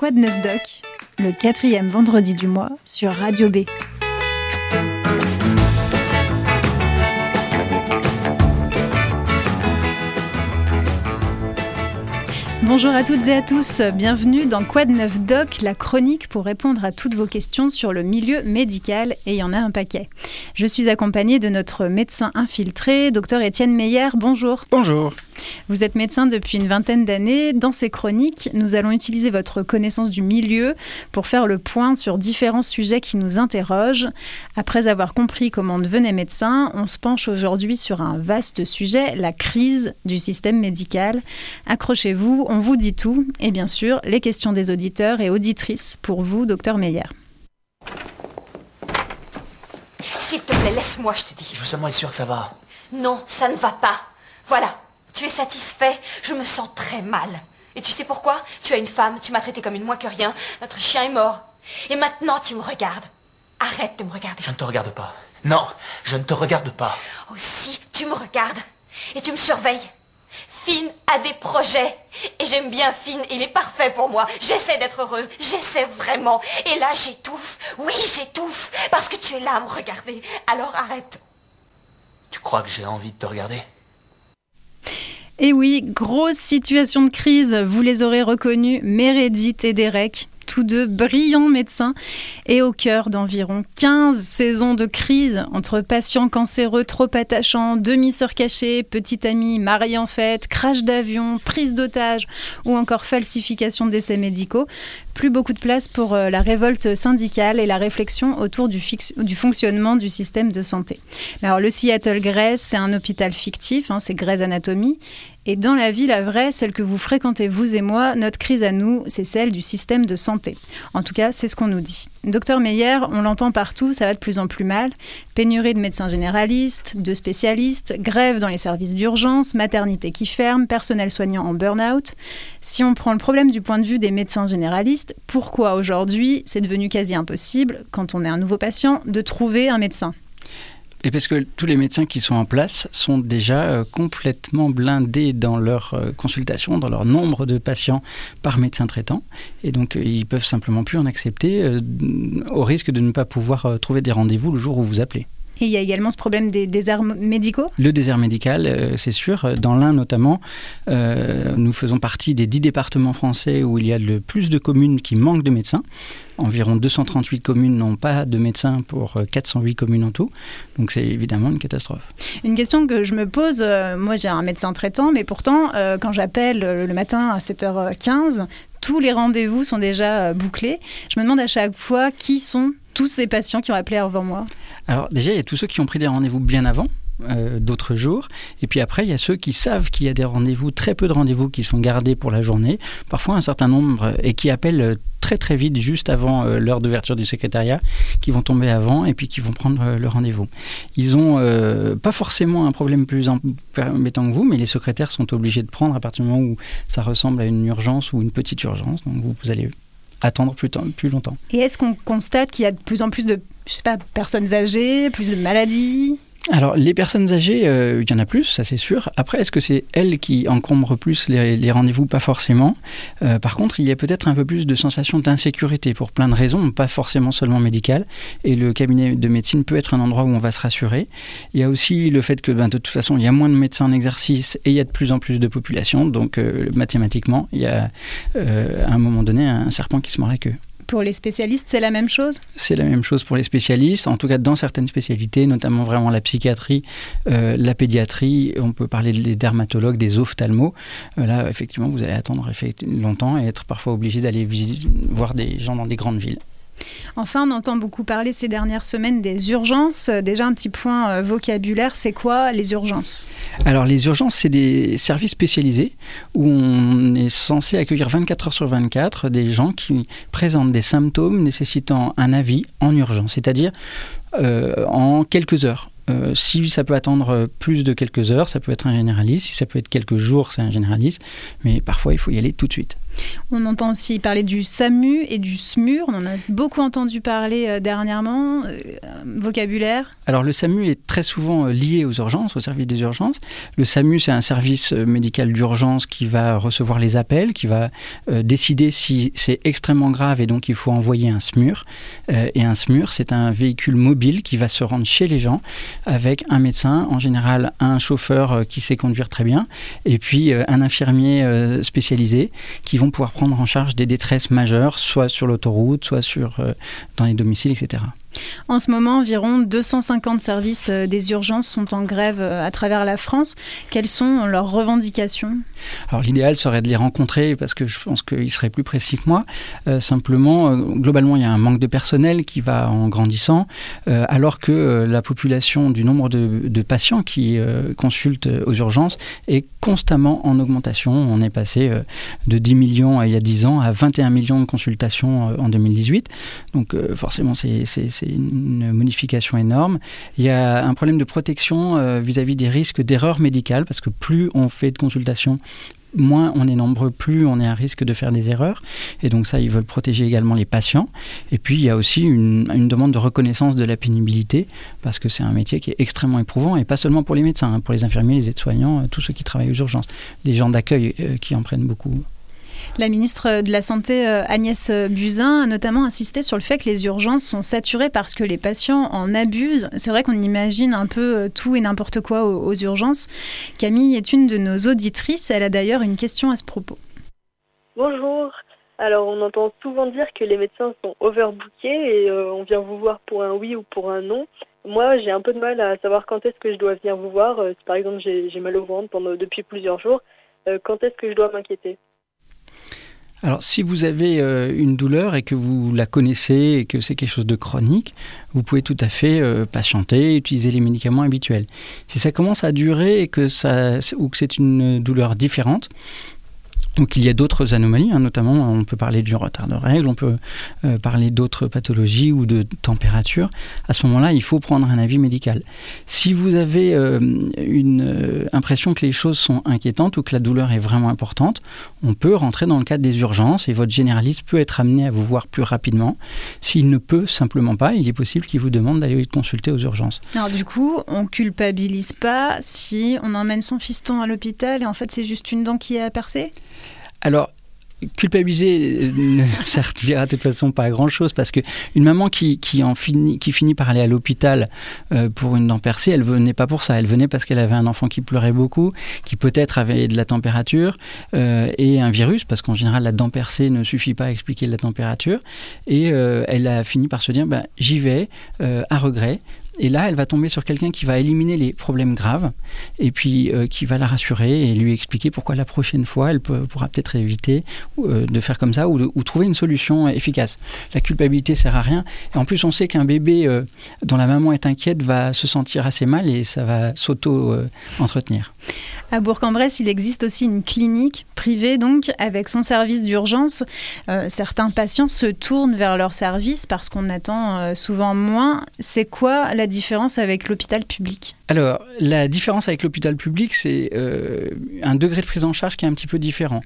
Quoi de neuf doc Le quatrième vendredi du mois sur Radio B. Bonjour à toutes et à tous, bienvenue dans de neuf doc, la chronique pour répondre à toutes vos questions sur le milieu médical et il y en a un paquet. Je suis accompagnée de notre médecin infiltré, docteur Étienne Meyer. Bonjour. Bonjour. Vous êtes médecin depuis une vingtaine d'années. Dans ces chroniques, nous allons utiliser votre connaissance du milieu pour faire le point sur différents sujets qui nous interrogent. Après avoir compris comment on devenait médecin, on se penche aujourd'hui sur un vaste sujet, la crise du système médical. Accrochez-vous, on vous dit tout et bien sûr les questions des auditeurs et auditrices pour vous, docteur Meyer. S'il te plaît, laisse-moi, je te dis. Je veux seulement être sûr que ça va. Non, ça ne va pas. Voilà, tu es satisfait Je me sens très mal. Et tu sais pourquoi? Tu as une femme, tu m'as traité comme une moins que rien, notre chien est mort. Et maintenant tu me regardes. Arrête de me regarder. Je ne te regarde pas. Non, je ne te regarde pas. Aussi, tu me regardes. Et tu me surveilles. Finn a des projets. Et j'aime bien Finn, il est parfait pour moi. J'essaie d'être heureuse, j'essaie vraiment. Et là, j'étouffe. Oui, j'étouffe. Parce que tu es là à me regarder. Alors arrête. Tu crois que j'ai envie de te regarder? Et oui, grosse situation de crise, vous les aurez reconnus, Meredith et Derek tous deux brillants médecins, et au cœur d'environ 15 saisons de crise entre patients cancéreux trop attachants, demi-sœurs cachées, petite amie mariée en fête, crash d'avion, prise d'otage ou encore falsification d'essais médicaux. Plus beaucoup de place pour euh, la révolte syndicale et la réflexion autour du, fonctionnement du système de santé. Alors le Seattle Grace, c'est un hôpital fictif, hein, c'est Grey's Anatomy, et dans la vie, la vraie, celle que vous fréquentez vous et moi, notre crise à nous, c'est celle du système de santé. En tout cas, c'est ce qu'on nous dit. Docteur Meyer, on l'entend partout, ça va de plus en plus mal. Pénurie de médecins généralistes, de spécialistes, grève dans les services d'urgence, maternité qui ferme, personnel soignant en burn-out. Si on prend le problème du point de vue des médecins généralistes, pourquoi aujourd'hui c'est devenu quasi impossible, quand on est un nouveau patient, de trouver un médecin? Et parce que tous les médecins qui sont en place sont déjà euh, complètement blindés dans leur euh, consultation, dans leur nombre de patients par médecin traitant. Et donc, euh, ils peuvent simplement plus en accepter au risque de ne pas pouvoir trouver des rendez-vous le jour où vous appelez. Et il y a également ce problème des déserts médicaux Le désert médical, c'est sûr. Dans l'Ain notamment, nous faisons partie des dix départements français où il y a le plus de communes qui manquent de médecins. Environ 238 communes n'ont pas de médecin pour 408 euh, communes en tout. Donc c'est évidemment une catastrophe. Une question que je me pose, euh, moi j'ai un médecin traitant, mais pourtant euh, quand j'appelle le matin à 7h15, tous les rendez-vous sont déjà bouclés. Je me demande à chaque fois qui sont tous ces patients qui ont appelé avant moi. Alors déjà, il y a tous ceux qui ont pris des rendez-vous bien avant. Euh, d'autres jours. Et puis après, il y a ceux qui savent qu'il y a des rendez-vous, très peu de rendez-vous qui sont gardés pour la journée, parfois un certain nombre, et qui appellent très très vite, juste avant euh, l'heure d'ouverture du secrétariat, qui vont tomber avant et puis qui vont prendre euh, le rendez-vous. Ils ont pas forcément un problème plus embêtant que vous, mais les secrétaires sont obligés de prendre à partir du moment où ça ressemble à une urgence ou une petite urgence. Donc vous, vous allez attendre plus, plus longtemps. Et est-ce qu'on constate qu'il y a de plus en plus de je sais pas, personnes âgées, plus de maladies? Alors, les personnes âgées, euh, il y en a plus, ça c'est sûr. Après, est-ce que c'est elles qui encombrent plus les, rendez-vous? Pas forcément. Euh, par contre, il y a peut-être un peu plus de sensation d'insécurité pour plein de raisons, pas forcément seulement médicales. Et le cabinet de médecine peut être un endroit où on va se rassurer. Il y a aussi le fait que, ben, de toute façon, il y a moins de médecins en exercice et il y a de plus en plus de population. Donc, euh, mathématiquement, il y a à un moment donné un serpent qui se mord la queue. Pour les spécialistes, c'est la même chose? C'est la même chose pour les spécialistes, en tout cas dans certaines spécialités, notamment vraiment la psychiatrie, euh, la pédiatrie, on peut parler des dermatologues, des ophtalmos. Euh, là, effectivement, vous allez attendre longtemps et être parfois obligé d'aller voir des gens dans des grandes villes. Enfin, on entend beaucoup parler ces dernières semaines des urgences. Déjà un petit point euh, vocabulaire, c'est quoi les urgences? Alors les urgences, c'est des services spécialisés où on est censé accueillir 24 heures sur 24 des gens qui présentent des symptômes nécessitant un avis en urgence, c'est-à-dire euh, en quelques heures. Euh, si ça peut attendre plus de quelques heures, ça peut être un généraliste. Si ça peut être quelques jours, c'est un généraliste. Mais parfois, il faut y aller tout de suite. On entend aussi parler du SAMU et du SMUR. On en a beaucoup entendu parler euh, dernièrement. Euh, vocabulaire Alors le SAMU est très souvent euh, lié aux urgences, au service des urgences. Le SAMU, c'est un service médical d'urgence qui va recevoir les appels, qui va décider si c'est extrêmement grave et donc il faut envoyer un SMUR. et un SMUR, c'est un véhicule mobile qui va se rendre chez les gens avec un médecin, en général un chauffeur qui sait conduire très bien, et puis un infirmier spécialisé qui vont pouvoir prendre en charge des détresses majeures, soit sur l'autoroute, soit sur, euh, dans les domiciles, etc. En ce moment, environ 250 services euh, des urgences sont en grève euh, à travers la France. Quelles sont leurs revendications? Alors l'idéal serait de les rencontrer parce que je pense qu'ils seraient plus précis que moi. Euh, simplement, globalement, il y a un manque de personnel qui va en grandissant, alors que la population du nombre de, patients qui consultent aux urgences est constamment en augmentation. On est passé de 10 millions il y a 10 ans à 21 millions de consultations en 2018. Donc forcément, c'est c'est une modification énorme. Il y a un problème de protection euh, vis-à-vis des risques d'erreurs médicales, parce que plus on fait de consultations, moins on est nombreux, plus on est à risque de faire des erreurs. Et donc ça, ils veulent protéger également les patients. Et puis, il y a aussi une, demande de reconnaissance de la pénibilité, parce que c'est un métier qui est extrêmement éprouvant, et pas seulement pour les médecins, hein, pour les infirmiers, les aides-soignants, euh, tous ceux qui travaillent aux urgences, les gens d'accueil euh, qui en prennent beaucoup. La ministre de la Santé, euh, Agnès Buzyn, a notamment insisté sur le fait que les urgences sont saturées parce que les patients en abusent. C'est vrai qu'on imagine un peu euh, tout et n'importe quoi aux, urgences. Camille est une de nos auditrices. Elle a d'ailleurs une question à ce propos. Bonjour. Alors, on entend souvent dire que les médecins sont overbookés et euh, on vient vous voir pour un oui ou pour un non. Moi, j'ai un peu de mal à savoir quand est-ce que je dois venir vous voir. si par exemple j'ai mal au ventre depuis plusieurs jours, quand est-ce que je dois m'inquiéter? Alors, si vous avez euh, une douleur et que vous la connaissez et que c'est quelque chose de chronique, vous pouvez tout à fait euh, patienter, utiliser les médicaments habituels. Si ça commence à durer et que ça, ou que c'est une douleur différente, donc il y a d'autres anomalies, hein, notamment on peut parler du retard de règles, on peut euh, parler d'autres pathologies ou de température. À ce moment-là, il faut prendre un avis médical. Si vous avez euh, une euh, impression que les choses sont inquiétantes ou que la douleur est vraiment importante, on peut rentrer dans le cadre des urgences et votre généraliste peut être amené à vous voir plus rapidement. S'il ne peut simplement pas, il est possible qu'il vous demande d'aller consulter aux urgences. Alors du coup, on culpabilise pas si on emmène son fiston à l'hôpital et en fait c'est juste une dent qui est à percer? Alors, culpabiliser ne servira de toute façon pas à grand chose parce que une maman qui, en finit, qui finit par aller à l'hôpital euh, pour une dent percée, elle venait pas pour ça. Elle venait parce qu'elle avait un enfant qui pleurait beaucoup, qui peut-être avait de la température euh, et un virus parce qu'en général la dent percée ne suffit pas à expliquer la température. Et euh, elle a fini par se dire ben, j'y vais à regret et là, elle va tomber sur quelqu'un qui va éliminer les problèmes graves et puis euh, qui va la rassurer et lui expliquer pourquoi la prochaine fois, elle pourra peut-être éviter euh, de faire comme ça ou, trouver une solution efficace. La culpabilité sert à rien. Et en plus, on sait qu'un bébé euh, dont la maman est inquiète va se sentir assez mal et ça va s'auto-entretenir. À Bourg-en-Bresse, il existe aussi une clinique privée, donc, avec son service d'urgence. Euh, certains patients se tournent vers leur service parce qu'on attend euh, souvent moins. C'est quoi la différence avec l'hôpital public? Alors, la différence avec l'hôpital public, c'est euh, un degré de prise en charge qui est un petit peu différent.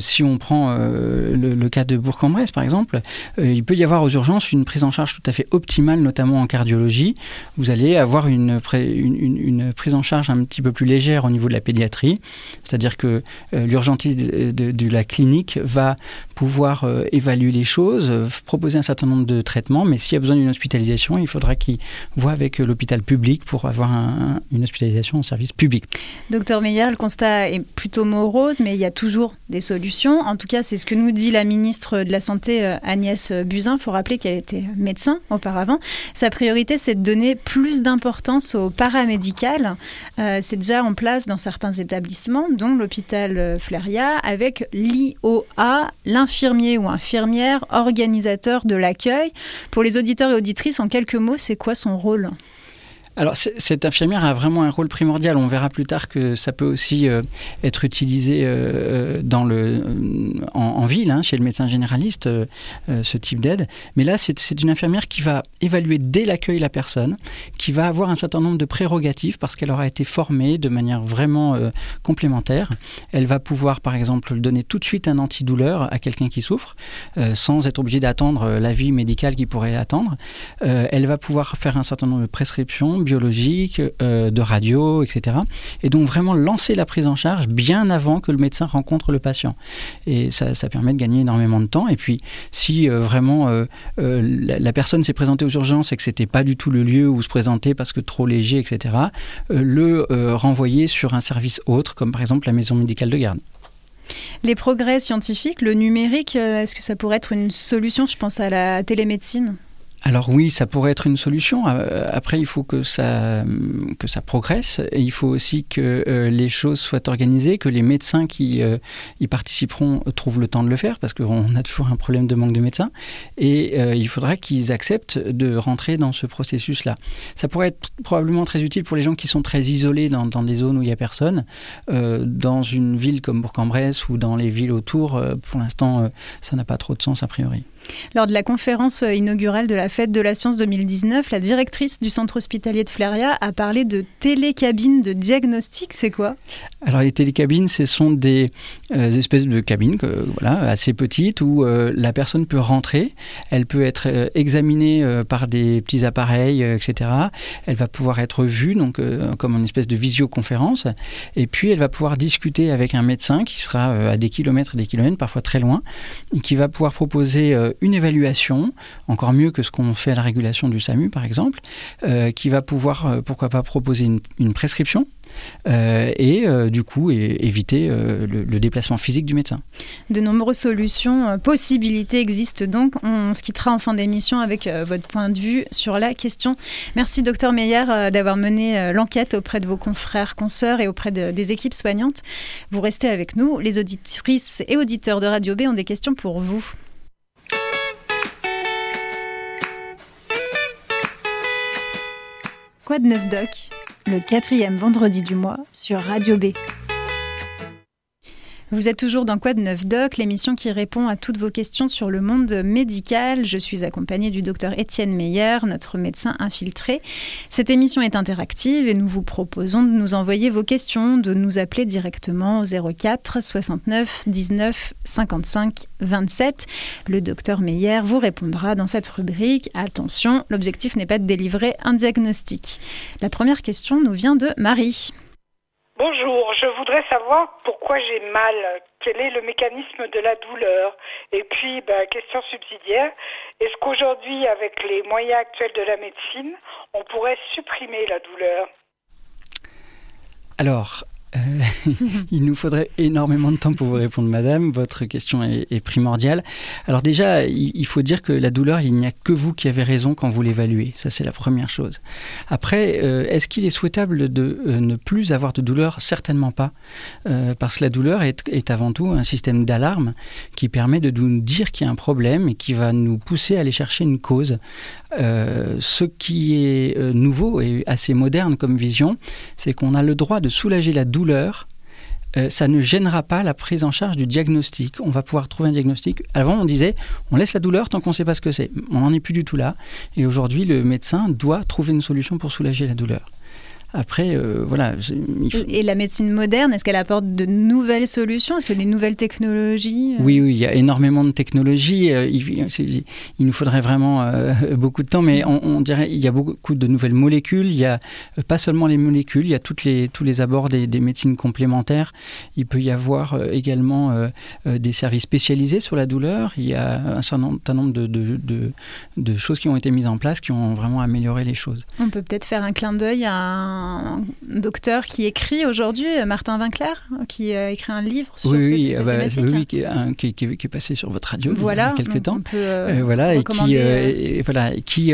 si on prend le, cas de Bourg-en-Bresse, par exemple, il peut y avoir aux urgences une prise en charge tout à fait optimale, notamment en cardiologie. Vous allez avoir une, une, une prise en charge un petit peu plus légère au niveau de la pédiatrie, c'est-à-dire que euh, l'urgentiste de, la clinique va pouvoir euh, évaluer les choses, euh, proposer un certain nombre de traitements, mais s'il y a besoin d'une hospitalisation, il faudra qu'il voit avec l'hôpital public pour avoir une hospitalisation en service public. Docteur Meyer, le constat est plutôt morose, mais il y a toujours des solutions. En tout cas, c'est ce que nous dit la ministre de la Santé, Agnès Buzyn. Il faut rappeler qu'elle était médecin auparavant. Sa priorité, c'est de donner plus d'importance au paramédical. c'est déjà en place dans certains établissements, dont l'hôpital Fleria, avec l'IOA, l'infirmier ou infirmière organisateur de l'accueil. Pour les auditeurs et auditrices, en quelques mots, c'est quoi son rôle? Alors cette infirmière a vraiment un rôle primordial. On verra plus tard que ça peut aussi euh, être utilisé euh, dans le, en, ville, hein, chez le médecin généraliste, euh, ce type d'aide. Mais là, c'est une infirmière qui va évaluer dès l'accueil la personne, qui va avoir un certain nombre de prérogatives parce qu'elle aura été formée de manière vraiment complémentaire. Elle va pouvoir, par exemple, donner tout de suite un antidouleur à quelqu'un qui souffre, sans être obligée d'attendre l'avis médical qui pourrait attendre. elle va pouvoir faire un certain nombre de prescriptions biologique, euh, de radio, etc. Et donc vraiment lancer la prise en charge bien avant que le médecin rencontre le patient. Et ça, permet de gagner énormément de temps. Et puis si euh, vraiment euh, la, personne s'est présentée aux urgences et que c'était pas du tout le lieu où se présenter parce que trop léger, etc., le renvoyer sur un service autre, comme par exemple la maison médicale de garde. Les progrès scientifiques, le numérique, est-ce que ça pourrait être une solution Je pense à la télémédecine? Alors oui, ça pourrait être une solution. Euh, après, il faut que ça, que ça progresse. Et il faut aussi que euh, les choses soient organisées, que les médecins qui euh, y participeront trouvent le temps de le faire, parce qu'on a toujours un problème de manque de médecins. Et il faudra qu'ils acceptent de rentrer dans ce processus-là. Ça pourrait être probablement très utile pour les gens qui sont très isolés dans, dans des zones où il n'y a personne. dans une ville comme Bourg-en-Bresse ou dans les villes autour, pour l'instant, ça n'a pas trop de sens a priori. Lors de la conférence inaugurale de la Fête de la Science 2019, la directrice du centre hospitalier de Fléria a parlé de télécabines de diagnostic. C'est quoi? Alors les télécabines, ce sont des euh, espèces de cabines voilà, assez petites où euh, la personne peut rentrer, elle peut être euh, examinée par des petits appareils, etc. Elle va pouvoir être vue donc comme une espèce de visioconférence et puis elle va pouvoir discuter avec un médecin qui sera à des kilomètres et des kilomètres, parfois très loin, et qui va pouvoir proposer une évaluation, encore mieux que ce qu'on fait à la régulation du SAMU par exemple, euh, qui va pouvoir, euh, pourquoi pas, proposer une, prescription euh, et du coup éviter le, déplacement physique du médecin. De nombreuses solutions, possibilités existent donc. On se quittera en fin d'émission avec votre point de vue sur la question. Merci docteur Meyer d'avoir mené l'enquête auprès de vos confrères, consoeurs et auprès des équipes soignantes. Vous restez avec nous. Les auditrices et auditeurs de Radio B ont des questions pour vous. Quoi de neuf doc Le quatrième vendredi du mois sur Radio B. Vous êtes toujours dans Quoi de neuf doc, l'émission qui répond à toutes vos questions sur le monde médical. Je suis accompagnée du docteur Étienne Meyer, notre médecin infiltré. Cette émission est interactive et nous vous proposons de nous envoyer vos questions, de nous appeler directement au 04 69 19 55 27. Le docteur Meyer vous répondra dans cette rubrique. Attention, l'objectif n'est pas de délivrer un diagnostic. La première question nous vient de Marie. Bonjour, je voudrais savoir pourquoi j'ai mal, quel est le mécanisme de la douleur. Et puis, bah, question subsidiaire, est-ce qu'aujourd'hui, avec les moyens actuels de la médecine, on pourrait supprimer la douleur? Alors, euh, il nous faudrait énormément de temps pour vous répondre, madame. Votre question est, primordiale. Alors déjà, il, faut dire que la douleur, il n'y a que vous qui avez raison quand vous l'évaluez. Ça, c'est la première chose. Après, euh, est-ce qu'il est souhaitable de euh, ne plus avoir de douleur? Certainement pas. parce que la douleur est, est avant tout un système d'alarme qui permet de nous dire qu'il y a un problème et qui va nous pousser à aller chercher une cause. ce qui est nouveau et assez moderne comme vision, c'est qu'on a le droit de soulager la douleur douleur, euh, ça ne gênera pas la prise en charge du diagnostic. On va pouvoir trouver un diagnostic. Avant, on disait, on laisse la douleur tant qu'on ne sait pas ce que c'est. On n'en est plus du tout là. Et aujourd'hui, le médecin doit trouver une solution pour soulager la douleur. Après, euh, voilà. Et la médecine moderne, est-ce qu'elle apporte de nouvelles solutions? Est-ce que des nouvelles technologies euh? Oui, oui, il y a énormément de technologies. Euh, il, nous faudrait vraiment beaucoup de temps, mais on, dirait il y a beaucoup de nouvelles molécules. Il y a pas seulement les molécules, il y a toutes les, tous les abords des, médecines complémentaires. Il peut y avoir également des services spécialisés sur la douleur. Il y a un certain nombre de, de, de choses qui ont été mises en place qui ont vraiment amélioré les choses. On peut peut-être faire un clin d'œil à un un docteur qui écrit aujourd'hui, Martin Vinclair, qui a écrit un livre sur oui, ce, oui, cette bah, oui, qui, est, qui, est, passé sur votre radio voilà, il y a quelques temps. Peut, euh, voilà, et qui, euh, euh, voilà, qui,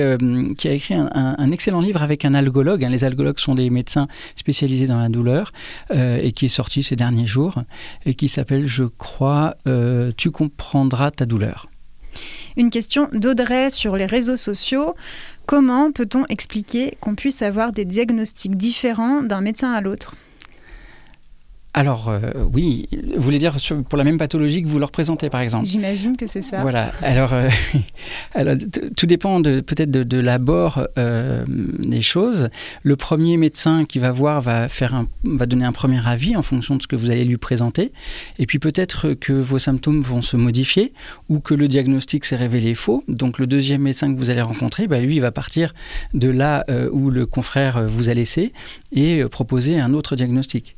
qui a écrit un, excellent livre avec un algologue. Hein. Les algologues sont des médecins spécialisés dans la douleur et qui est sorti ces derniers jours et qui s'appelle, je crois, Tu comprendras ta douleur. Une question d'Audrey sur les réseaux sociaux. Comment peut-on expliquer qu'on puisse avoir des diagnostics différents d'un médecin à l'autre? Alors euh, oui, vous voulez dire pour la même pathologie que vous leur présentez par exemple J'imagine que c'est ça. Voilà. Alors, euh, tout dépend de, peut-être de, l'abord euh, des choses. Le premier médecin qui va voir va faire un, va donner un premier avis en fonction de ce que vous allez lui présenter. Et puis peut-être que vos symptômes vont se modifier ou que le diagnostic s'est révélé faux. Donc le deuxième médecin que vous allez rencontrer, bah, lui, il va partir de là où le confrère vous a laissé et proposer un autre diagnostic.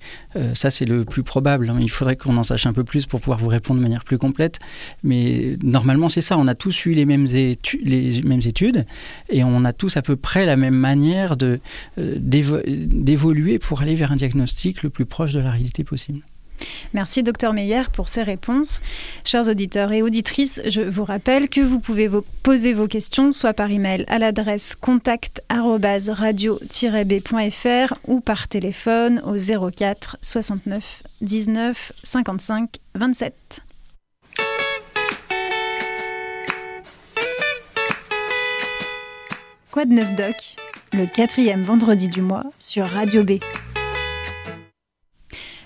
ça, c'est le plus probable. Hein. Il faudrait qu'on en sache un peu plus pour pouvoir vous répondre de manière plus complète. Mais normalement, c'est ça. On a tous eu les mêmes, études, et on a tous à peu près la même manière euh, d'évoluer pour aller vers un diagnostic le plus proche de la réalité possible. Merci, docteur Meyer, pour ces réponses. Chers auditeurs et auditrices, je vous rappelle que vous pouvez vous poser vos questions soit par email à l'adresse contact-radio-b.fr ou par téléphone au 04 69 19 55 27. Quoi de neuf doc? Le quatrième vendredi du mois sur Radio B.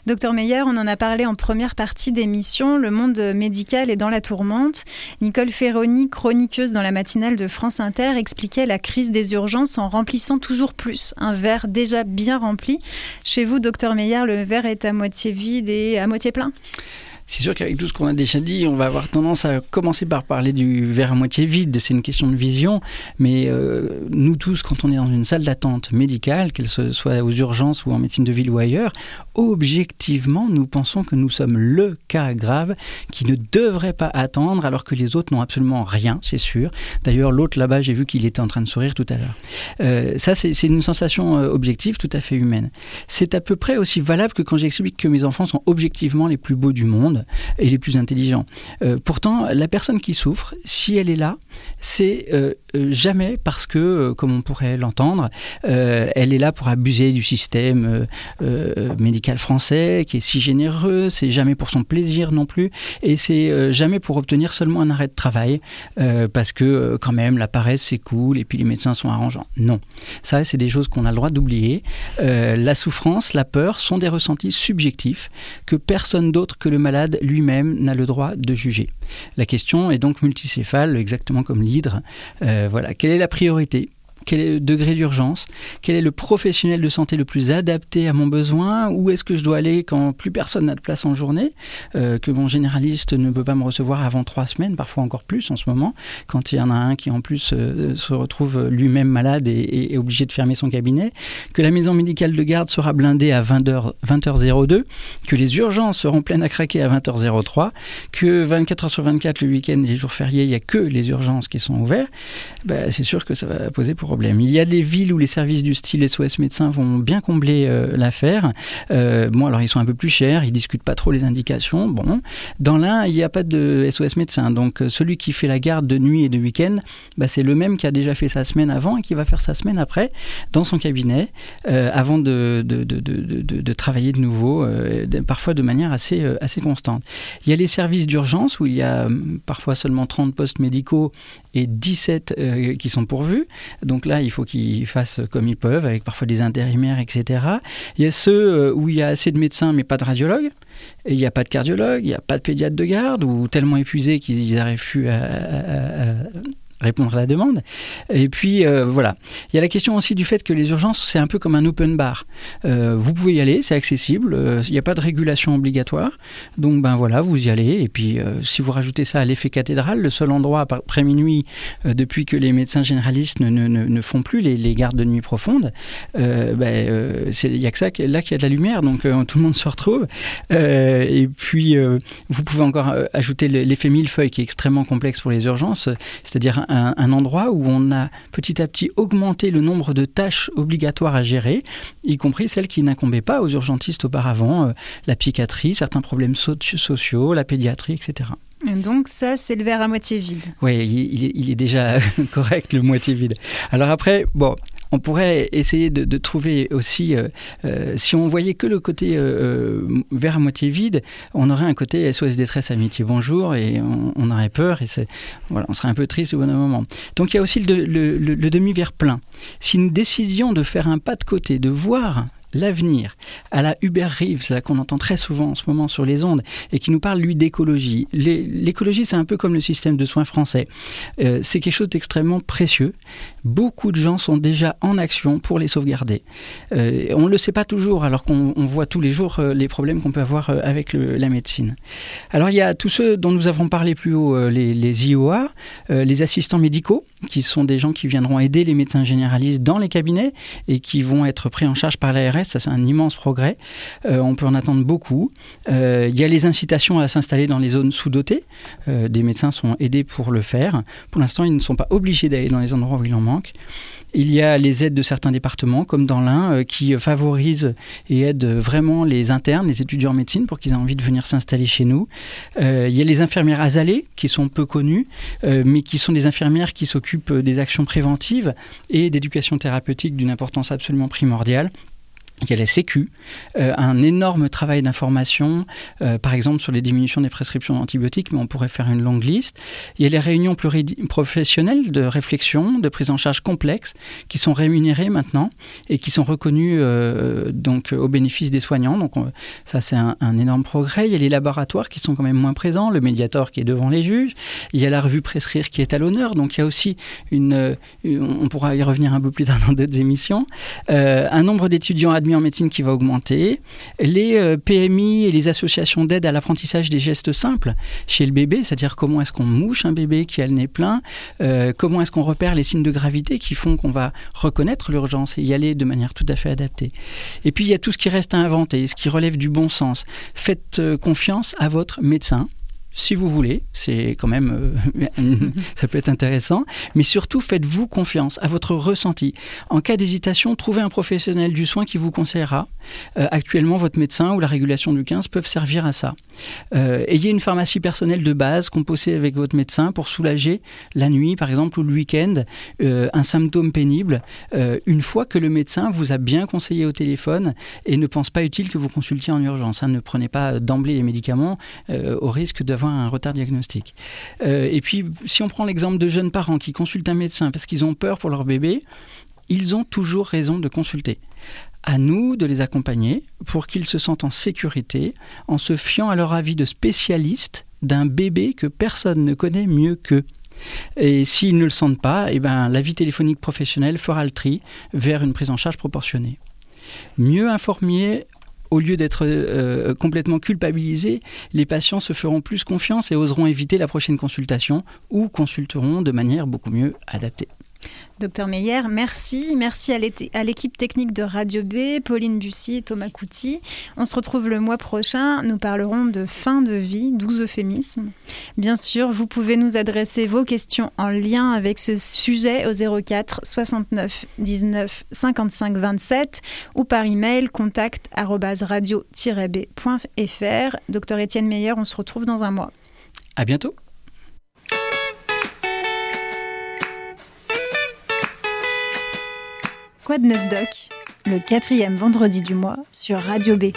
Docteur Meyer, on en a parlé en première partie d'émission. Le monde médical est dans la tourmente. Nicole Ferroni, chroniqueuse dans la matinale de France Inter, expliquait la crise des urgences en remplissant toujours plus un verre déjà bien rempli. Chez vous, docteur Meyer, le verre est à moitié vide et à moitié plein? C'est sûr qu'avec tout ce qu'on a déjà dit, on va avoir tendance à commencer par parler du verre à moitié vide. C'est une question de vision. Mais euh, nous tous, quand on est dans une salle d'attente médicale, qu'elle soit aux urgences ou en médecine de ville ou ailleurs, objectivement, nous pensons que nous sommes le cas grave qui ne devrait pas attendre alors que les autres n'ont absolument rien, c'est sûr. D'ailleurs, l'autre là-bas, j'ai vu qu'il était en train de sourire tout à l'heure. Euh, ça, c'est une sensation euh, objective tout à fait humaine. C'est à peu près aussi valable que quand j'explique que mes enfants sont objectivement les plus beaux du monde et les plus intelligents. Euh, pourtant, la personne qui souffre, si elle est là, c'est euh, euh, jamais parce que, comme on pourrait l'entendre, elle est là pour abuser du système médical français qui est si généreux, c'est jamais pour son plaisir non plus, et c'est jamais pour obtenir seulement un arrêt de travail, parce que quand même la paresse c'est cool et puis les médecins sont arrangeants. Non, ça c'est des choses qu'on a le droit d'oublier. la souffrance, la peur sont des ressentis subjectifs que personne d'autre que le malade lui-même n'a le droit de juger. La question est donc multicéphale, exactement comme l'hydre. Euh, voilà, quelle est la priorité? Quel est le degré d'urgence, quel est le professionnel de santé le plus adapté à mon besoin, où est-ce que je dois aller quand plus personne n'a de place en journée, euh, que mon généraliste ne peut pas me recevoir avant trois semaines, parfois encore plus en ce moment, quand il y en a un qui en plus euh, se retrouve lui-même malade et, obligé de fermer son cabinet, que la maison médicale de garde sera blindée à 20h, 20h02, que les urgences seront pleines à craquer à 20h03, que 24h sur 24 le week-end et les jours fériés, il n'y a que les urgences qui sont ouvertes, ben, c'est sûr que ça va poser pour il y a des villes où les services du style SOS médecin vont bien combler euh, l'affaire. Euh, bon, alors ils sont un peu plus chers, ils discutent pas trop les indications. Bon, dans l'un, il n'y a pas de SOS médecin. Donc euh, celui qui fait la garde de nuit et de week-end, bah, c'est le même qui a déjà fait sa semaine avant et qui va faire sa semaine après dans son cabinet avant de, travailler de nouveau, parfois de manière assez, assez constante. Il y a les services d'urgence où il y a hum, parfois seulement 30 postes médicaux et 17 qui sont pourvus. Donc donc là, il faut qu'ils fassent comme ils peuvent, avec parfois des intérimaires, etc. Il y a ceux euh, où il y a assez de médecins, mais pas de radiologues. Et il n'y a pas de cardiologue, il n'y a pas de pédiatre de garde, ou tellement épuisés qu'ils n'arrivent plus à, répondre à la demande. Et puis euh, voilà, il y a la question aussi du fait que les urgences, c'est un peu comme un open bar. Euh, vous pouvez y aller, c'est accessible, euh, il n'y a pas de régulation obligatoire. Donc ben voilà, vous y allez. Et puis si vous rajoutez ça à l'effet cathédrale, le seul endroit après minuit, depuis que les médecins généralistes ne, ne, font plus les, gardes de nuit profondes, ben, il n'y a que ça là qu'il y a de la lumière, donc tout le monde se retrouve. et puis vous pouvez encore ajouter l'effet millefeuille qui est extrêmement complexe pour les urgences, c'est-à-dire un, endroit où on a petit à petit augmenté le nombre de tâches obligatoires à gérer, y compris celles qui n'incombaient pas aux urgentistes auparavant, euh, la psychiatrie, certains problèmes sociaux, la pédiatrie, etc. donc ça, c'est le verre à moitié vide. Oui, il, il est déjà correct, le moitié vide. Alors après, bon, On pourrait essayer de, trouver aussi, si on voyait que le côté vers à moitié vide, on aurait un côté SOS détresse amitié bonjour et on, aurait peur et voilà, on serait un peu triste au bon moment. Donc il y a aussi le, demi-verre plein. Si nous décidions de faire un pas de côté, de voir l'avenir, à la Hubert Reeves, qu'on entend très souvent en ce moment sur les ondes, et qui nous parle, lui, d'écologie. L'écologie, c'est un peu comme le système de soins français. Euh, c'est quelque chose d'extrêmement précieux. Beaucoup de gens sont déjà en action pour les sauvegarder. Euh, on ne le sait pas toujours, alors qu'on voit tous les jours euh, les problèmes qu'on peut avoir avec la médecine. Alors, il y a tous ceux dont nous avons parlé plus haut, les, les IOA, les assistants médicaux, qui sont des gens qui viendront aider les médecins généralistes dans les cabinets et qui vont être pris en charge par l'ARS ça c'est un immense progrès. Euh, on peut en attendre beaucoup. Euh, il y a les incitations à s'installer dans les zones sous-dotées. Euh, des médecins sont aidés pour le faire. Pour l'instant, ils ne sont pas obligés d'aller dans les endroits où il en manque. Il y a les aides de certains départements, comme dans l'Ain, qui favorisent et aident vraiment les internes, les étudiants en médecine, pour qu'ils aient envie de venir s'installer chez nous. Il y a les infirmières azalées, qui sont peu connues, mais qui sont des infirmières qui s'occupent des actions préventives et d'éducation thérapeutique d'une importance absolument primordiale il y a la Sécu, euh, un énorme travail d'information, euh, par exemple sur les diminutions des prescriptions d'antibiotiques, mais on pourrait faire une longue liste. Il y a les réunions professionnelles de réflexion, de prise en charge complexe, qui sont rémunérées maintenant et qui sont reconnues euh, donc au bénéfice des soignants. Donc ça c'est un, énorme progrès. Il y a les laboratoires qui sont quand même moins présents, le médiator qui est devant les juges. Il y a la revue Prescrire qui est à l'honneur. Donc il y a aussi une, on pourra y revenir un peu plus tard dans d'autres émissions, un nombre d'étudiants admis en médecine qui va augmenter, les euh, PMI et les associations d'aide à l'apprentissage des gestes simples chez le bébé, c'est-à-dire comment est-ce qu'on mouche un bébé qui a le nez plein, euh, comment est-ce qu'on repère les signes de gravité qui font qu'on va reconnaître l'urgence et y aller de manière tout à fait adaptée. Et puis il y a tout ce qui reste à inventer, ce qui relève du bon sens. Faites euh, confiance à votre médecin si vous voulez, c'est quand même, euh, ça peut être intéressant, mais surtout faites-vous confiance à votre ressenti. En cas d'hésitation, trouvez un professionnel du soin qui vous conseillera. Euh, actuellement, votre médecin ou la régulation du 15 peuvent servir à ça. Euh, ayez une pharmacie personnelle de base composée avec votre médecin pour soulager la nuit, par exemple, ou le week-end, un symptôme pénible, une fois que le médecin vous a bien conseillé au téléphone et ne pense pas utile que vous consultiez en urgence. Hein. Ne prenez pas d'emblée les médicaments au risque d'avoir un retard diagnostique. Euh, et puis, si on prend l'exemple de jeunes parents qui consultent un médecin parce qu'ils ont peur pour leur bébé, ils ont toujours raison de consulter. À nous de les accompagner pour qu'ils se sentent en sécurité en se fiant à leur avis de spécialiste d'un bébé que personne ne connaît mieux qu'eux. Et s'ils ne le sentent pas, eh ben, la vie téléphonique professionnelle fera le tri vers une prise en charge proportionnée. Mieux informer au lieu d'être euh, complètement culpabilisés, les patients se feront plus confiance et oseront éviter la prochaine consultation ou consulteront de manière beaucoup mieux adaptée. Docteur Meyer, merci. Merci à l'équipe technique de Radio B, Pauline Bussy et Thomas Couty. On se retrouve le mois prochain. Nous parlerons de fin de vie, 12 euphémismes. Bien sûr, vous pouvez nous adresser vos questions en lien avec ce sujet au 04 69 19 55 27 ou par email contact radio-b.fr. Docteur Étienne Meyer, on se retrouve dans un mois. À bientôt. De neuf doc Le quatrième vendredi du mois sur Radio B.